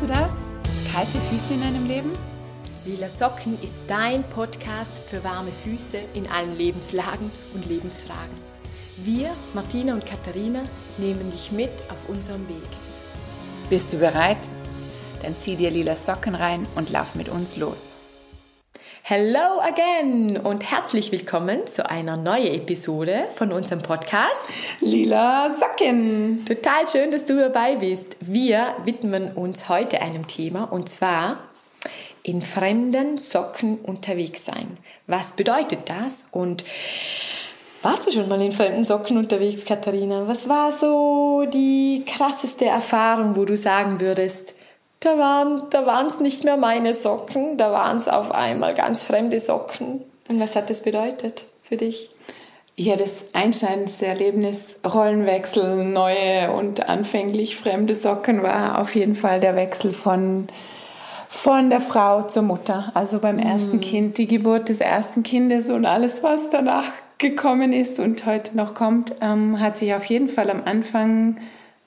Kennst du das? Kalte Füße in einem Leben? Lila Socken ist dein Podcast für warme Füße in allen Lebenslagen und Lebensfragen. Wir, Martina und Katharina, nehmen dich mit auf unserem Weg. Bist du bereit? Dann zieh dir lila Socken rein und lauf mit uns los. Hello again und herzlich willkommen zu einer neuen Episode von unserem Podcast Lila Socken. Total schön, dass du dabei bist. Wir widmen uns heute einem Thema und zwar in fremden Socken unterwegs sein. Was bedeutet das? Und warst du schon mal in fremden Socken unterwegs, Katharina? Was war so die krasseste Erfahrung, wo du sagen würdest, da waren da waren's nicht mehr meine Socken, da waren es auf einmal ganz fremde Socken. Und was hat das bedeutet für dich? Ja, das einschneidendste Erlebnis, Rollenwechsel, neue und anfänglich fremde Socken war auf jeden Fall der Wechsel von, von der Frau zur Mutter. Also beim ersten mm. Kind, die Geburt des ersten Kindes und alles, was danach gekommen ist und heute noch kommt, ähm, hat sich auf jeden Fall am Anfang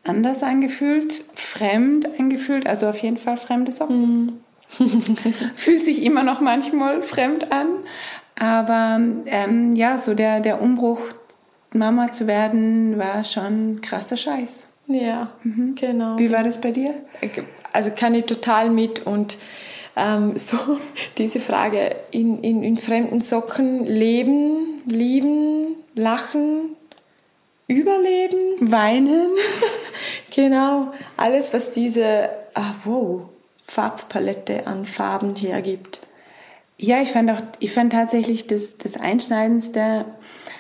anders angefühlt, fremd angefühlt, also auf jeden Fall fremde Socken. Mm. Fühlt sich immer noch manchmal fremd an, aber ähm, ja, so der, der Umbruch, Mama zu werden, war schon krasser Scheiß. Ja, mhm. genau. Wie war das bei dir? Also kann ich total mit und ähm, so diese Frage in, in, in fremden Socken leben, lieben, lachen, überleben, weinen. genau, alles, was diese, ah, wow, Farbpalette an Farben hergibt. Ja, ich fand auch, ich fand tatsächlich das, das Einschneidendste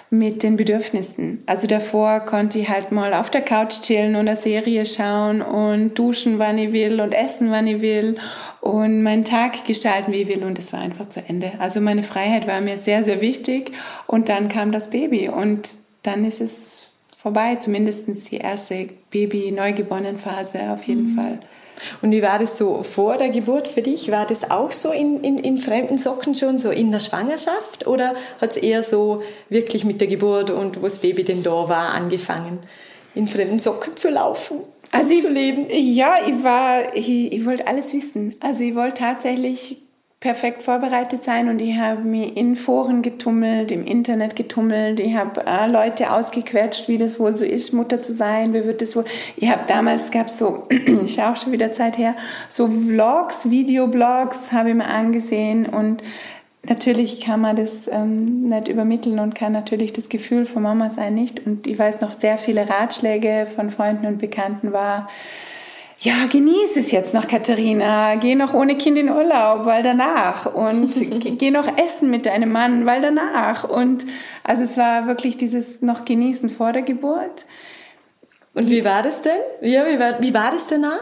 mit den Bedürfnissen. Also davor konnte ich halt mal auf der Couch chillen und eine Serie schauen und duschen, wann ich will und essen, wann ich will und meinen Tag gestalten, wie ich will und es war einfach zu Ende. Also meine Freiheit war mir sehr, sehr wichtig und dann kam das Baby und dann ist es vorbei, zumindest die erste Baby-Neugeborenen-Phase auf jeden mhm. Fall. Und wie war das so vor der Geburt für dich? War das auch so in, in, in fremden Socken schon, so in der Schwangerschaft? Oder hat es eher so wirklich mit der Geburt und wo das Baby denn da war, angefangen, in fremden Socken zu laufen? Also zu leben? Ja, ich war, ich, ich wollte alles wissen. Also ich wollte tatsächlich perfekt vorbereitet sein und ich habe mich in Foren getummelt, im Internet getummelt, ich habe äh, Leute ausgequetscht, wie das wohl so ist, Mutter zu sein, wie wird das wohl. Ich habe damals gab so, ich auch schon wieder Zeit her, so Vlogs, Videoblogs habe ich mir angesehen und natürlich kann man das ähm, nicht übermitteln und kann natürlich das Gefühl von Mama sein nicht. Und ich weiß noch sehr viele Ratschläge von Freunden und Bekannten war, ja, genieß es jetzt noch, Katharina. Geh noch ohne Kind in Urlaub, weil danach. Und geh noch essen mit deinem Mann, weil danach. Und also es war wirklich dieses noch genießen vor der Geburt. Und wie war das denn? Ja, wie war, wie war das danach?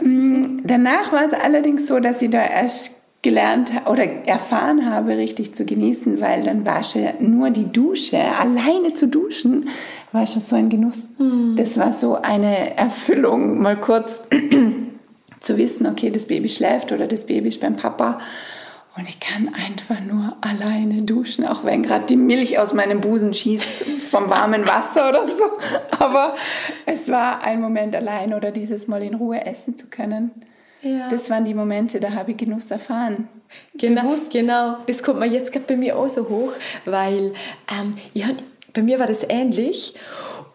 Mm, danach war es allerdings so, dass ich da erst gelernt oder erfahren habe, richtig zu genießen, weil dann war schon nur die Dusche, alleine zu duschen, war schon so ein Genuss. Mhm. Das war so eine Erfüllung, mal kurz zu wissen, okay, das Baby schläft oder das Baby ist beim Papa und ich kann einfach nur alleine duschen, auch wenn gerade die Milch aus meinem Busen schießt vom warmen Wasser oder so. Aber es war ein Moment allein oder dieses Mal in Ruhe essen zu können. Ja. Das waren die Momente, da habe ich Genuss erfahren. Genau, Bewusst. genau. Das kommt mir jetzt gerade bei mir auch so hoch, weil ähm, ja, bei mir war das ähnlich.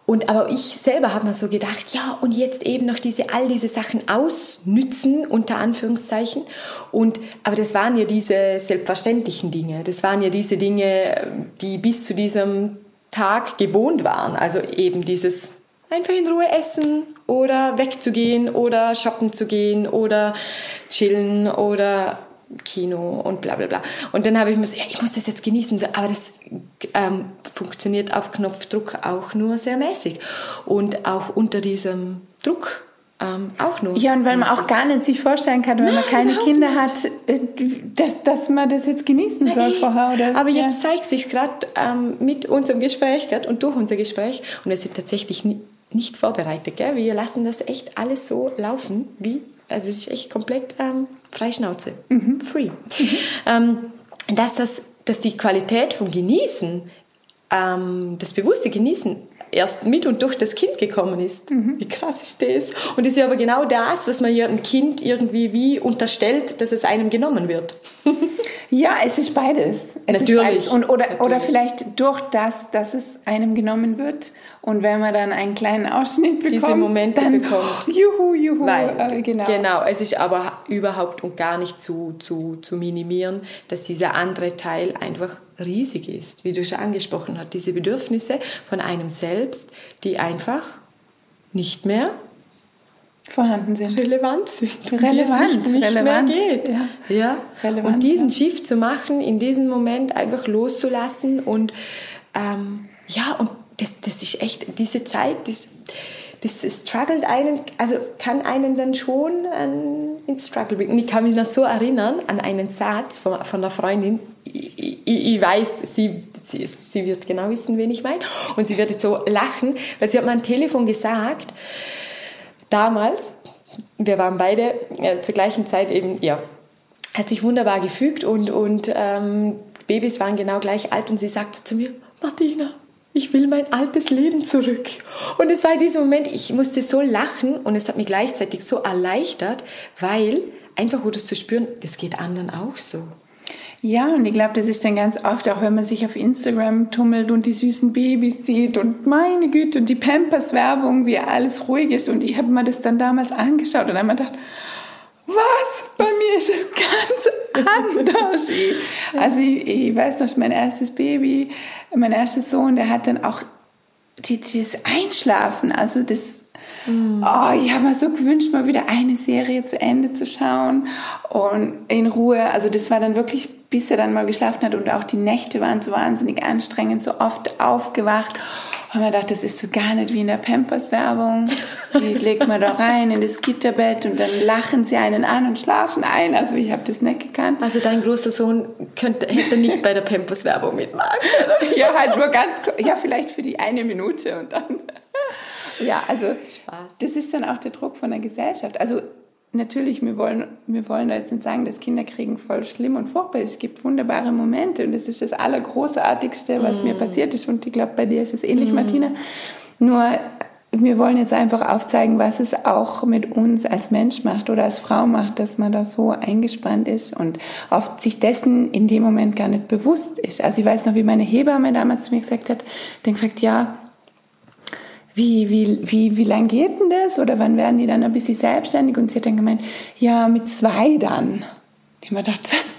Und aber ich selber habe mir so gedacht, ja, und jetzt eben noch diese, all diese Sachen ausnützen, unter Anführungszeichen. Und, aber das waren ja diese selbstverständlichen Dinge. Das waren ja diese Dinge, die bis zu diesem Tag gewohnt waren. Also eben dieses einfach in Ruhe essen oder wegzugehen oder shoppen zu gehen oder chillen oder Kino und bla bla bla. Und dann habe ich mir so, ja, ich muss das jetzt genießen, aber das ähm, funktioniert auf Knopfdruck auch nur sehr mäßig und auch unter diesem Druck ähm, auch nur. Ja, und weil man auch gar nicht sich vorstellen kann, wenn Nein, man keine Kinder hat, äh, dass, dass man das jetzt genießen Nein, soll vorher. Oder, aber ja. jetzt zeigt sich gerade ähm, mit unserem Gespräch grad, und durch unser Gespräch, und wir sind tatsächlich nie, nicht vorbereitet. Gell? Wir lassen das echt alles so laufen, wie, also es ist echt komplett ähm, Freischnauze, mhm. free. Mhm. Ähm, dass, das, dass die Qualität vom Genießen, ähm, das bewusste Genießen erst mit und durch das Kind gekommen ist. Mhm. Wie krass ist das? Und das ist ja aber genau das, was man ja einem Kind irgendwie wie unterstellt, dass es einem genommen wird. ja, es ist beides. Es Natürlich. Ist beides. Und, oder, Natürlich. oder vielleicht durch das, dass es einem genommen wird. Und wenn man dann einen kleinen Ausschnitt bekommt, diese Momente dann, bekommt. Oh, juhu, juhu. Weil, äh, genau. genau, es ist aber überhaupt und gar nicht zu, zu, zu minimieren, dass dieser andere Teil einfach riesig ist, wie du schon angesprochen hast. Diese Bedürfnisse von einem selbst, die einfach nicht mehr vorhanden sind. relevant sind. Relevant, nicht, nicht relevant, mehr geht. ja. Ja. Relevant, und diesen ja. Shift zu machen, in diesem Moment einfach loszulassen und ähm, ja, und das, das ist echt, diese Zeit, das, das, das struggelt einen, also kann einen dann schon an, ins Struggle bringen. Ich kann mich noch so erinnern an einen Satz von, von einer Freundin, ich, ich, ich weiß, sie, sie, sie wird genau wissen, wen ich meine, und sie wird jetzt so lachen, weil sie hat mir am Telefon gesagt, damals, wir waren beide äh, zur gleichen Zeit eben, ja, hat sich wunderbar gefügt und, und ähm, Babys waren genau gleich alt und sie sagte zu mir, Martina, ich will mein altes Leben zurück. Und es war in diesem Moment, ich musste so lachen und es hat mich gleichzeitig so erleichtert, weil einfach wurde es zu spüren, das geht anderen auch so. Ja, und ich glaube, das ist dann ganz oft, auch wenn man sich auf Instagram tummelt und die süßen Babys sieht und meine Güte und die Pampers-Werbung, wie alles ruhig ist. Und ich habe mir das dann damals angeschaut und dann habe gedacht, was? Bei mir ist es ganz anders. also ich, ich weiß noch, mein erstes Baby, mein erster Sohn, der hat dann auch die, das Einschlafen, also das Oh, ich habe mir so gewünscht, mal wieder eine Serie zu Ende zu schauen und in Ruhe. Also das war dann wirklich, bis er dann mal geschlafen hat und auch die Nächte waren so wahnsinnig anstrengend, so oft aufgewacht. Und man dachte, das ist so gar nicht wie in der Pampers-Werbung. Die legt man da rein in das Gitterbett und dann lachen sie einen an und schlafen ein. Also ich habe das nicht gekannt. Also dein großer Sohn könnte, hätte nicht bei der Pampers-Werbung mitmachen. Ja, halt nur ganz, ja, vielleicht für die eine Minute und dann. Ja, also Spaß. das ist dann auch der Druck von der Gesellschaft. Also natürlich, wir wollen, wir wollen da jetzt nicht sagen, dass Kinderkriegen voll schlimm und furchtbar ist. Es gibt wunderbare Momente und das ist das Allergroßartigste, was mir passiert ist. Und ich glaube, bei dir ist es ähnlich, Martina. Nur wir wollen jetzt einfach aufzeigen, was es auch mit uns als Mensch macht oder als Frau macht, dass man da so eingespannt ist und oft sich dessen in dem Moment gar nicht bewusst ist. Also ich weiß noch, wie meine Hebamme damals zu mir gesagt hat, dann gefragt, ja, wie, wie, wie, wie lang geht denn das? Oder wann werden die dann ein bisschen selbstständig? Und sie hat dann gemeint, ja, mit zwei dann. Ich habe mir gedacht, was?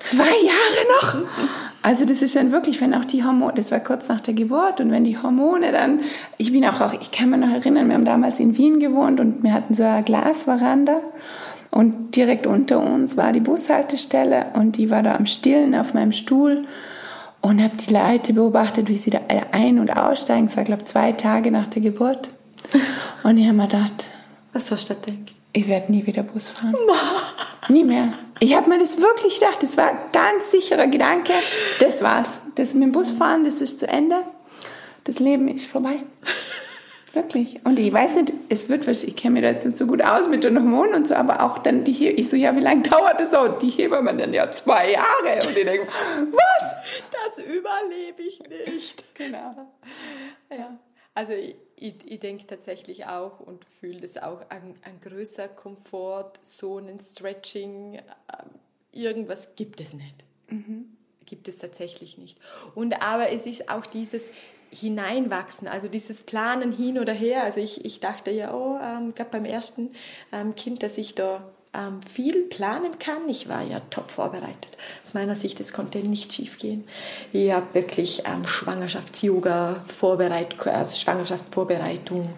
Zwei Jahre noch? Also das ist dann wirklich, wenn auch die Hormone, das war kurz nach der Geburt und wenn die Hormone dann, ich bin auch, auch ich kann mich noch erinnern, wir haben damals in Wien gewohnt und wir hatten so eine Glasveranda und direkt unter uns war die Bushaltestelle und die war da am Stillen auf meinem Stuhl und habe die Leute beobachtet, wie sie da ein- und aussteigen. Es war, glaube ich, zwei Tage nach der Geburt. Und ich habe mir gedacht, Was hast du gedacht? ich werde nie wieder Bus fahren. nie mehr. Ich habe mir das wirklich gedacht. Das war ein ganz sicherer Gedanke. Das war's. Das mit dem Busfahren, das ist zu Ende. Das Leben ist vorbei. Wirklich. Und ich weiß nicht, es wird, ich kenne mich da jetzt nicht so gut aus mit den Hormonen und so, aber auch dann die He ich so, ja, wie lange dauert das so? Und die Hebamme dann, ja, zwei Jahre. Und ich denke, was? Das überlebe ich nicht. Genau. Ja. Also ich, ich, ich denke tatsächlich auch und fühle das auch, ein, ein größer Komfort, so ein Stretching, ähm, irgendwas gibt es nicht. Gibt es tatsächlich nicht. Und aber es ist auch dieses Hineinwachsen, also dieses Planen hin oder her. Also ich, ich dachte ja, oh, ähm, gerade beim ersten ähm, Kind, dass ich da ähm, viel planen kann. Ich war ja top vorbereitet. Aus meiner Sicht, es konnte nicht schief gehen. Ich habe wirklich ähm, Schwangerschafts-Yoga, Vorbereit also Schwangerschaftsvorbereitung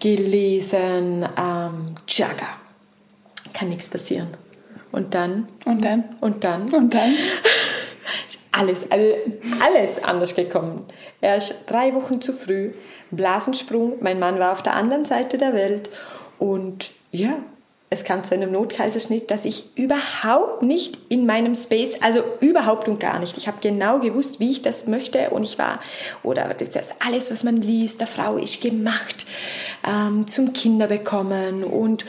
gelesen, ähm, Jaga. Kann nichts passieren. Und dann, Und dann? und dann, Und dann? alles, all- alles anders gekommen. Er ist drei Wochen zu früh, Blasensprung, mein Mann war auf der anderen Seite der Welt und ja, es kam zu einem Notkaiserschnitt, dass ich überhaupt nicht in meinem Space, also überhaupt und gar nicht. Ich habe genau gewusst, wie ich das möchte und ich war, oder das ist das alles, was man liest, der Frau ist gemacht, ähm, zum Kinder bekommen und,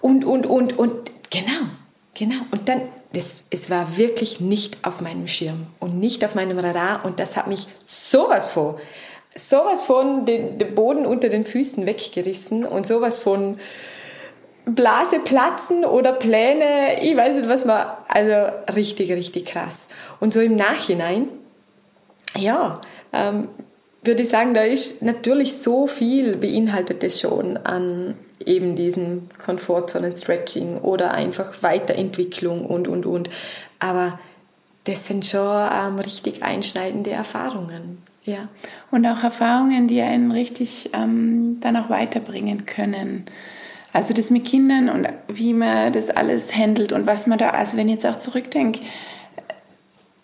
und, und, und, und, genau, genau. Und dann, das, es war wirklich nicht auf meinem Schirm und nicht auf meinem Radar und das hat mich sowas vor sowas von den, den Boden unter den Füßen weggerissen und sowas von Blase platzen oder Pläne, ich weiß nicht, was man, also richtig, richtig krass. Und so im Nachhinein, ja, ähm, würde ich sagen, da ist natürlich so viel beinhaltet es schon an eben diesem Komfortzonen-Stretching oder einfach Weiterentwicklung und, und, und. Aber das sind schon ähm, richtig einschneidende Erfahrungen. Ja. Und auch Erfahrungen, die einen richtig ähm, dann auch weiterbringen können. Also das mit Kindern und wie man das alles handelt und was man da, also wenn ich jetzt auch zurückdenke,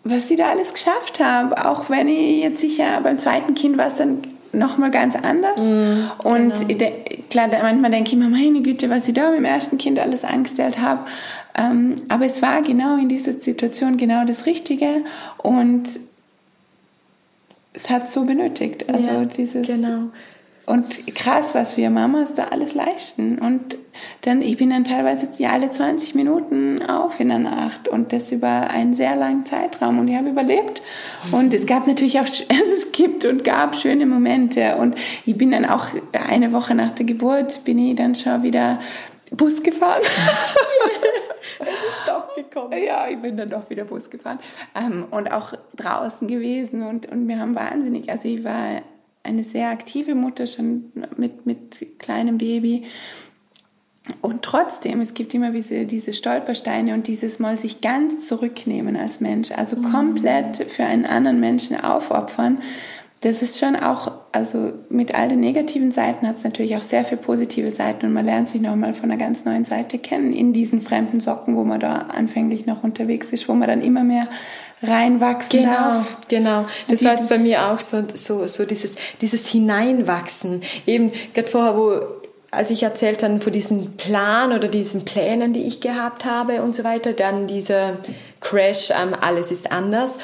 was sie da alles geschafft haben, auch wenn ich jetzt sicher beim zweiten Kind war es dann nochmal ganz anders. Mm, und genau. klar, manchmal denke ich mir, meine Güte, was ich da mit dem ersten Kind alles angestellt habe. Ähm, aber es war genau in dieser Situation genau das Richtige und es hat so benötigt. Also ja, dieses. Genau. Und krass, was wir Mamas da alles leisten. Und dann, ich bin dann teilweise ja alle 20 Minuten auf in der Nacht und das über einen sehr langen Zeitraum und ich habe überlebt. Und es gab natürlich auch, also es gibt und gab schöne Momente und ich bin dann auch eine Woche nach der Geburt bin ich dann schon wieder Bus gefahren. es ist doch gekommen. Ja, ich bin dann doch wieder Bus gefahren ähm, und auch draußen gewesen und, und wir haben wahnsinnig, also ich war eine sehr aktive Mutter schon mit, mit kleinem Baby. Und trotzdem, es gibt immer diese, diese Stolpersteine und dieses Mal sich ganz zurücknehmen als Mensch, also mhm. komplett für einen anderen Menschen aufopfern. Das ist schon auch, also mit all den negativen Seiten hat es natürlich auch sehr viele positive Seiten und man lernt sich nochmal von einer ganz neuen Seite kennen in diesen fremden Socken, wo man da anfänglich noch unterwegs ist, wo man dann immer mehr reinwachsen genau, darf. Genau, das war jetzt bei mir auch so, so, so dieses, dieses Hineinwachsen. Eben, gerade vorher, wo, als ich erzählt habe von diesem Plan oder diesen Plänen, die ich gehabt habe und so weiter, dann dieser Crash, ähm, alles ist anders.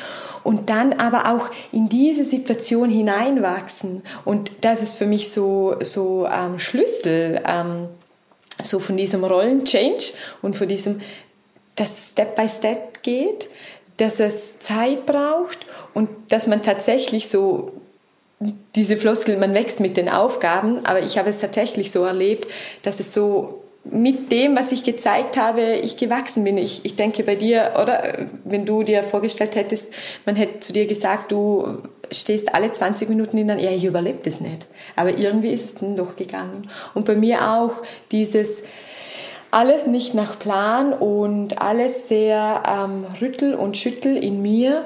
Und dann aber auch in diese Situation hineinwachsen. Und das ist für mich so, so ähm, Schlüssel, ähm, so von diesem Rollenchange und von diesem, das Step by Step geht dass es Zeit braucht und dass man tatsächlich so diese Floskel, man wächst mit den Aufgaben, aber ich habe es tatsächlich so erlebt, dass es so mit dem, was ich gezeigt habe, ich gewachsen bin. Ich, ich denke bei dir, oder wenn du dir vorgestellt hättest, man hätte zu dir gesagt, du stehst alle 20 Minuten in der, ja, ich überlebe das nicht. Aber irgendwie ist es dann doch gegangen. Und bei mir auch dieses, alles nicht nach Plan und alles sehr ähm, rüttel und schüttel in mir.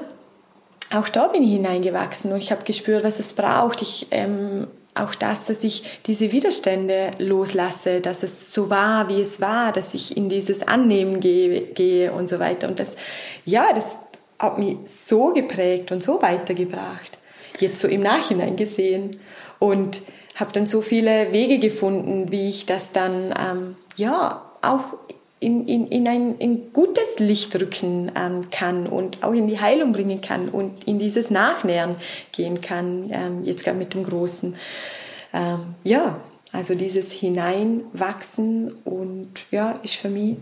Auch da bin ich hineingewachsen und ich habe gespürt, was es braucht. Ich, ähm, auch das, dass ich diese Widerstände loslasse, dass es so war, wie es war, dass ich in dieses Annehmen gehe, gehe und so weiter. Und das, ja, das hat mich so geprägt und so weitergebracht. Jetzt so im Nachhinein gesehen. Und habe dann so viele Wege gefunden, wie ich das dann, ähm, ja, auch in, in, in ein in gutes Licht rücken ähm, kann und auch in die Heilung bringen kann und in dieses Nachnähern gehen kann, ähm, jetzt gerade mit dem Großen. Ähm, ja, also dieses Hineinwachsen und ja, ist für mich.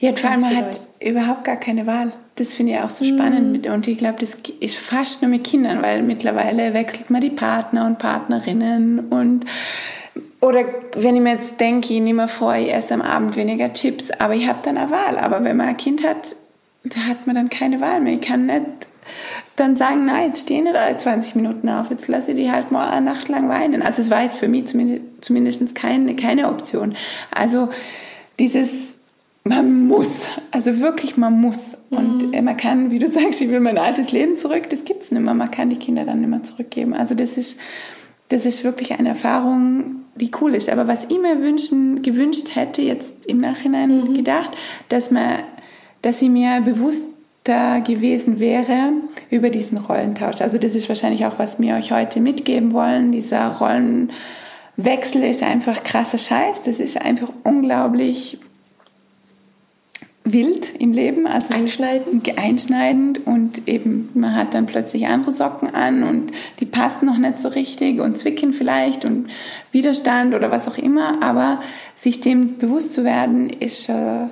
Ja, vor allem man hat überhaupt gar keine Wahl. Das finde ich auch so spannend. Mm. Und ich glaube, das ist fast nur mit Kindern, weil mittlerweile wechselt man die Partner und Partnerinnen und oder wenn ich mir jetzt denke, ich nehme vor, ich esse am Abend weniger Chips, aber ich habe dann eine Wahl. Aber wenn man ein Kind hat, da hat man dann keine Wahl mehr. Ich kann nicht dann sagen, nein, jetzt stehen nicht alle 20 Minuten auf, jetzt lasse ich die halt mal eine Nacht lang weinen. Also es war jetzt für mich zumindest, zumindest keine, keine Option. Also dieses, man muss, also wirklich man muss. Mhm. Und man kann, wie du sagst, ich will mein altes Leben zurück, das gibt's nicht mehr. Man kann die Kinder dann nicht mehr zurückgeben. Also das ist, das ist wirklich eine Erfahrung, die cool ist. Aber was ich mir wünschen, gewünscht hätte, jetzt im Nachhinein mhm. gedacht, dass man, dass sie mir bewusster gewesen wäre über diesen Rollentausch. Also das ist wahrscheinlich auch, was wir euch heute mitgeben wollen. Dieser Rollenwechsel ist einfach krasser Scheiß. Das ist einfach unglaublich wild im Leben, also einschneidend. einschneidend und eben man hat dann plötzlich andere Socken an und die passen noch nicht so richtig und zwicken vielleicht und Widerstand oder was auch immer, aber sich dem bewusst zu werden ist äh,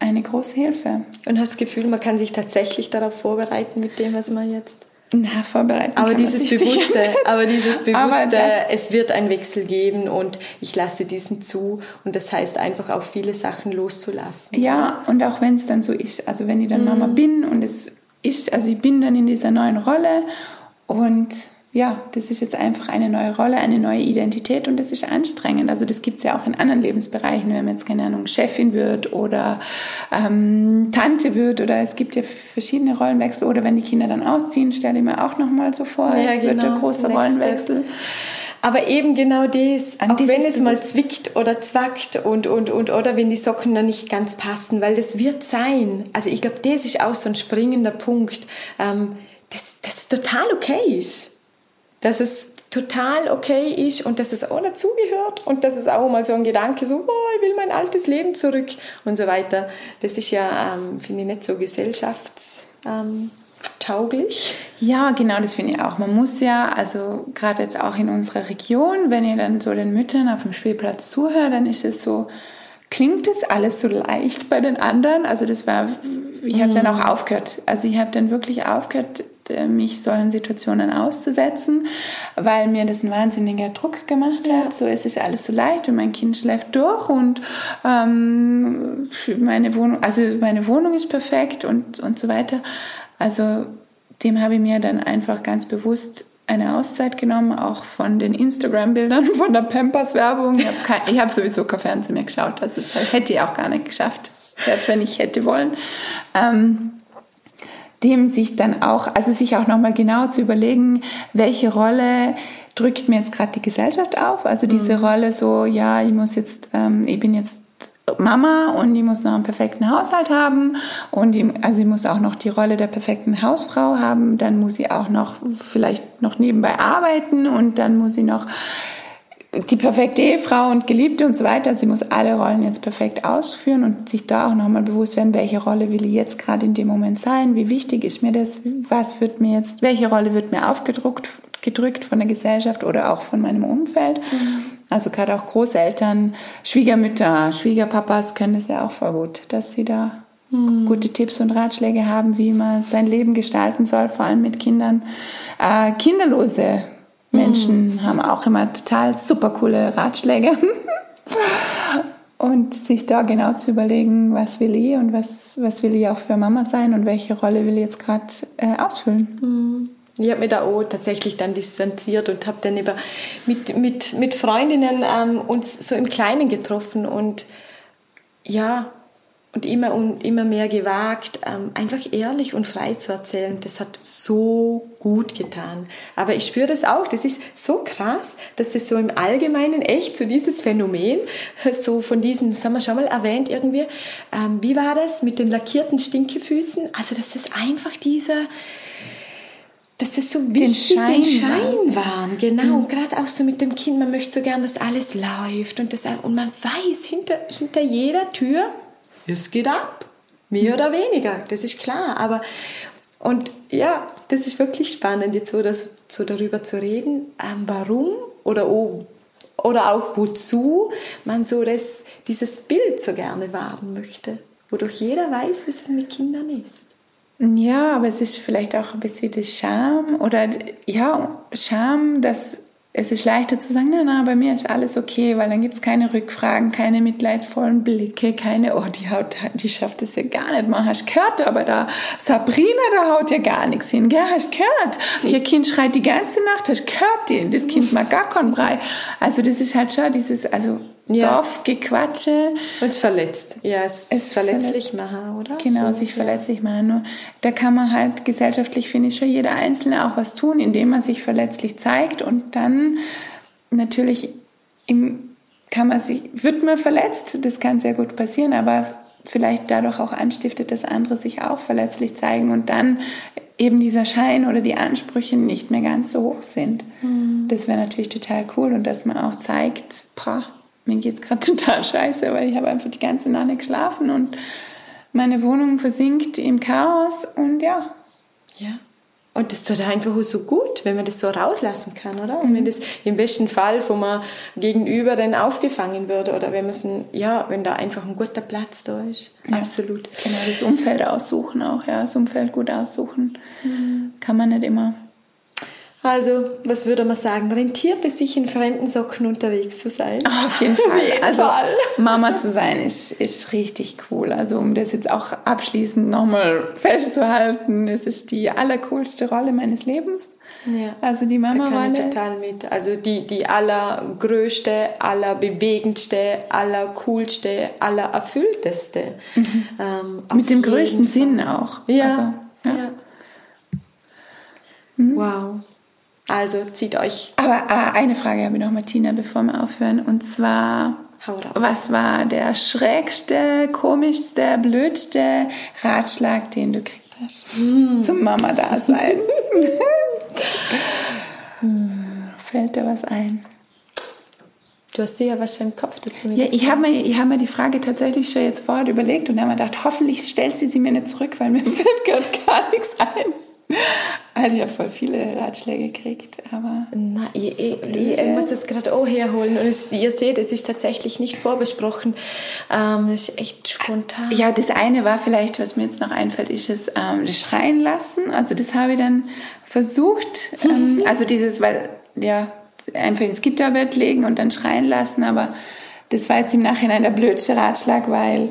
eine große Hilfe. Und hast das Gefühl, man kann sich tatsächlich darauf vorbereiten mit dem, was man jetzt Na, vorbereiten. Aber dieses Bewusste, aber dieses Bewusste, aber es wird einen Wechsel geben und ich lasse diesen zu. Und das heißt einfach auch viele Sachen loszulassen. Ja, und auch wenn es dann so ist, also wenn ich dann mhm. Mama bin und es ist, also ich bin dann in dieser neuen Rolle und ja, das ist jetzt einfach eine neue Rolle, eine neue Identität und das ist anstrengend. Also das gibt es ja auch in anderen Lebensbereichen, wenn man jetzt, keine Ahnung, Chefin wird oder ähm, Tante wird oder es gibt ja verschiedene Rollenwechsel oder wenn die Kinder dann ausziehen, stelle ich mir auch nochmal so vor, ja, es genau. wird ein großer Next Rollenwechsel. Aber eben genau das, An auch wenn es mal zwickt oder zwackt und, und, und, oder wenn die Socken noch nicht ganz passen, weil das wird sein. Also ich glaube, das ist auch so ein springender Punkt, ähm, dass das total okay ist dass es total okay ist und dass es auch dazugehört und dass es auch mal so ein Gedanke so, oh, ich will mein altes Leben zurück und so weiter. Das ist ja, ähm, finde ich, nicht so gesellschaftstauglich. Ähm, ja, genau, das finde ich auch. Man muss ja, also gerade jetzt auch in unserer Region, wenn ihr dann so den Müttern auf dem Spielplatz zuhört, dann ist es so, klingt das alles so leicht bei den anderen? Also das war, ich habe dann auch aufgehört. Also ich habe dann wirklich aufgehört, mich solchen Situationen auszusetzen, weil mir das ein wahnsinniger Druck gemacht hat. Ja. So es ist alles so leicht und mein Kind schläft durch und ähm, meine Wohnung, also meine Wohnung ist perfekt und und so weiter. Also dem habe ich mir dann einfach ganz bewusst eine Auszeit genommen, auch von den Instagram-Bildern, von der Pampers-Werbung. Ich habe hab sowieso kein Fernsehen mehr geschaut, also das hätte ich auch gar nicht geschafft, selbst wenn ich hätte wollen. Ähm, dem sich dann auch, also sich auch nochmal genau zu überlegen, welche Rolle drückt mir jetzt gerade die Gesellschaft auf. Also diese mhm. Rolle so, ja, ich muss jetzt, ähm, ich bin jetzt Mama und ich muss noch einen perfekten Haushalt haben und ich, also ich muss auch noch die Rolle der perfekten Hausfrau haben, dann muss ich auch noch vielleicht noch nebenbei arbeiten und dann muss ich noch die perfekte Ehefrau und Geliebte und so weiter. Sie muss alle Rollen jetzt perfekt ausführen und sich da auch nochmal bewusst werden, welche Rolle will ich jetzt gerade in dem Moment sein, wie wichtig ist mir das, was wird mir jetzt, welche Rolle wird mir aufgedruckt, gedrückt von der Gesellschaft oder auch von meinem Umfeld. Mhm. Also gerade auch Großeltern, Schwiegermütter, Schwiegerpapas können das ja auch voll gut, dass sie da mhm. gute Tipps und Ratschläge haben, wie man sein Leben gestalten soll, vor allem mit Kindern. Äh, kinderlose Menschen haben auch immer total super coole Ratschläge. und sich da genau zu überlegen, was will ich und was, was will ich auch für Mama sein und welche Rolle will ich jetzt gerade äh, ausfüllen. Mhm. Ich habe mich da auch tatsächlich dann distanziert und habe dann über, mit, mit, mit Freundinnen ähm, uns so im Kleinen getroffen und ja, und immer und immer mehr gewagt, ähm, einfach ehrlich und frei zu erzählen. Das hat so gut getan. Aber ich spüre das auch. Das ist so krass, dass das so im Allgemeinen echt so dieses Phänomen, so von diesen, das haben wir schon mal erwähnt irgendwie, ähm, wie war das mit den lackierten Stinkefüßen? Also, dass das einfach dieser, dass das so wichtig, den Schein, den Schein waren, genau. Mhm. Gerade auch so mit dem Kind, man möchte so gern, dass alles läuft und das, und man weiß, hinter, hinter jeder Tür es geht ab. Mehr oder weniger, das ist klar. Aber, und ja, das ist wirklich spannend, jetzt so, das, so darüber zu reden, ähm, warum oder, oh, oder auch wozu man so das, dieses Bild so gerne wahren möchte. Wodurch jeder weiß, wie es mit Kindern ist. Ja, aber es ist vielleicht auch ein bisschen das Scham oder ja, Scham, dass es ist leichter zu sagen, na, na, bei mir ist alles okay, weil dann gibt es keine Rückfragen, keine mitleidvollen Blicke, keine, oh, die haut, die schafft es ja gar nicht mal, hast gehört, aber da, Sabrina, da haut ja gar nichts hin, gell, hast gehört, ihr Kind schreit die ganze Nacht, hast gehört, das Kind mag gar keinen Brei. Also das ist halt schon dieses, also yes. Dorfgequatsche. Und es verletzt. Ja, es, es verletzlich machen, oder? Genau, so, sich ja. verletzlich machen. Nur da kann man halt gesellschaftlich, finde ich, schon jeder Einzelne auch was tun, indem man sich verletzlich zeigt und dann natürlich im, kann man sich, wird man verletzt, das kann sehr gut passieren, aber vielleicht dadurch auch anstiftet, dass andere sich auch verletzlich zeigen und dann eben dieser Schein oder die Ansprüche nicht mehr ganz so hoch sind. Mhm. Das wäre natürlich total cool und dass man auch zeigt, boah, mir geht es gerade total scheiße, weil ich habe einfach die ganze Nacht nicht geschlafen und meine Wohnung versinkt im Chaos und ja. Ja. Und das tut einfach so gut, wenn man das so rauslassen kann, oder? Und wenn das im besten Fall von man gegenüber dann aufgefangen wird oder wenn man ja, wenn da einfach ein guter Platz da ist. Ja. Absolut. Genau, das Umfeld aussuchen auch, ja, das Umfeld gut aussuchen. Kann man nicht immer. Also, was würde man sagen? Rentiert es sich in fremden Socken unterwegs zu sein? Auf jeden Fall. jeden also Fall. Mama zu sein ist, ist richtig cool. Also um das jetzt auch abschließend nochmal festzuhalten, es ist die allercoolste Rolle meines Lebens. Ja. Also die Da kann ich Mama-Rolle. total mit. Also die, die allergrößte, allerbewegendste, allercoolste, allererfüllteste. Ähm, auf Mhm. Mit dem größten Fall. Sinn auch. Ja. Also, ja. Mhm. Wow. Also zieht euch, Aber äh, eine Frage habe ich noch, Martina, bevor wir aufhören. Und zwar, was war der schrägste, komischste, blödste Ratschlag, den du gekriegt hast? Zum Mama-Dasein. Fällt dir was ein? Du hast sicher was schon im Kopf, dass du mir Ja, das ich habe mir, ich hab mir die Frage tatsächlich schon jetzt vorher überlegt und habe mir gedacht, hoffentlich stellt sie sie mir nicht zurück, weil mir fällt gerade gar nichts ein. Also ich habe voll viele Ratschläge gekriegt, aber Na, ich, ich, ich, muss das gerade auch herholen. Und es, ihr seht, es ist tatsächlich nicht vorbesprochen. Ähm, es ist echt spontan. ja, das eine war vielleicht, was mir jetzt noch einfällt, ist es ähm, das Schreien lassen. Also das habe ich dann versucht. Ähm, also dieses, weil ja einfach ins Gitterbett legen und dann schreien lassen. Aber das war jetzt im Nachhinein der blödste Ratschlag, weil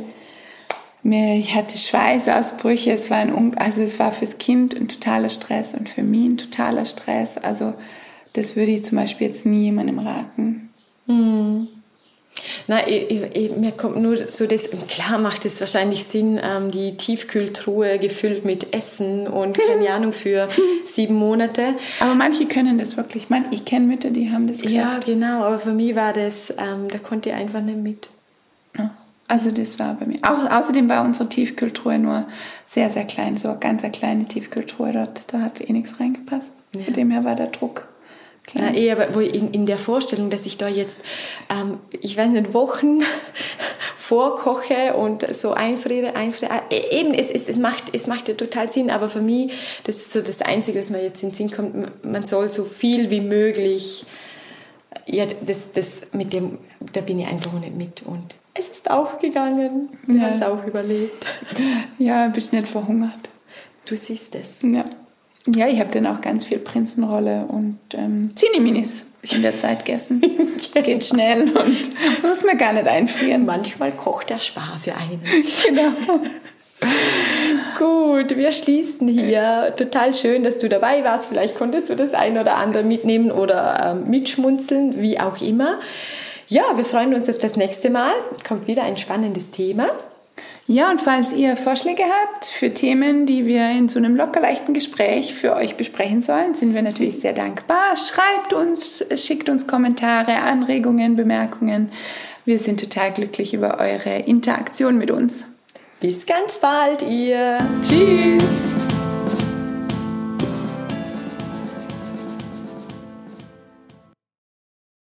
mir, ich hatte Schweißausbrüche, es war ein, also es war fürs Kind ein totaler Stress und für mich ein totaler Stress. Also das würde ich zum Beispiel jetzt nie jemandem raten. Na, ich, ich, ich, mir kommt nur so das, klar macht es wahrscheinlich Sinn, ähm, die Tiefkühltruhe gefüllt mit Essen und keine Ahnung für sieben Monate. Aber manche können das wirklich. Man, ich kenne Mütter, die haben das Ja, genau, aber für mich war das, ähm, da konnte ich einfach nicht mit. Ja. Also das war bei mir. Auch, außerdem war unsere Tiefkühltruhe nur sehr, sehr klein. So eine ganz eine kleine Tiefkühltruhe. Dort, da hat eh nichts reingepasst. Von dem her war der Druck Na, klein. eh, aber wo ich in, in der Vorstellung, dass ich da jetzt, ähm, ich weiß nicht, Wochen vorkoche und so einfriere, einfriere. Äh, Eben, es, es, es, macht, es macht ja total Sinn, aber für mich, das ist so das Einzige, was mir jetzt in den Sinn kommt, man soll so viel wie möglich, ja, das, das mit dem, da bin ich einfach nicht mit und es ist auch gegangen. Wir Ja. haben es auch überlebt. Ja, bist nicht verhungert. Du siehst es. Ja, ja ich habe dann auch ganz viel Prinzenrolle und ähm, Zinni-Minis in der Zeit gegessen. Geht schnell und muss mir gar nicht einfrieren. Manchmal kocht der Spar für einen. Genau. Gut, wir schließen hier. Total schön, dass du dabei warst. Vielleicht konntest du das ein oder andere mitnehmen oder ähm, mitschmunzeln, wie auch immer. Ja, wir freuen uns auf das nächste Mal. Kommt wieder ein spannendes Thema. Ja, und falls ihr Vorschläge habt für Themen, die wir in so einem locker leichten Gespräch für euch besprechen sollen, sind wir natürlich sehr dankbar. Schreibt uns, schickt uns Kommentare, Anregungen, Bemerkungen. Wir sind total glücklich über eure Interaktion mit uns. Bis ganz bald, ihr. Tschüss!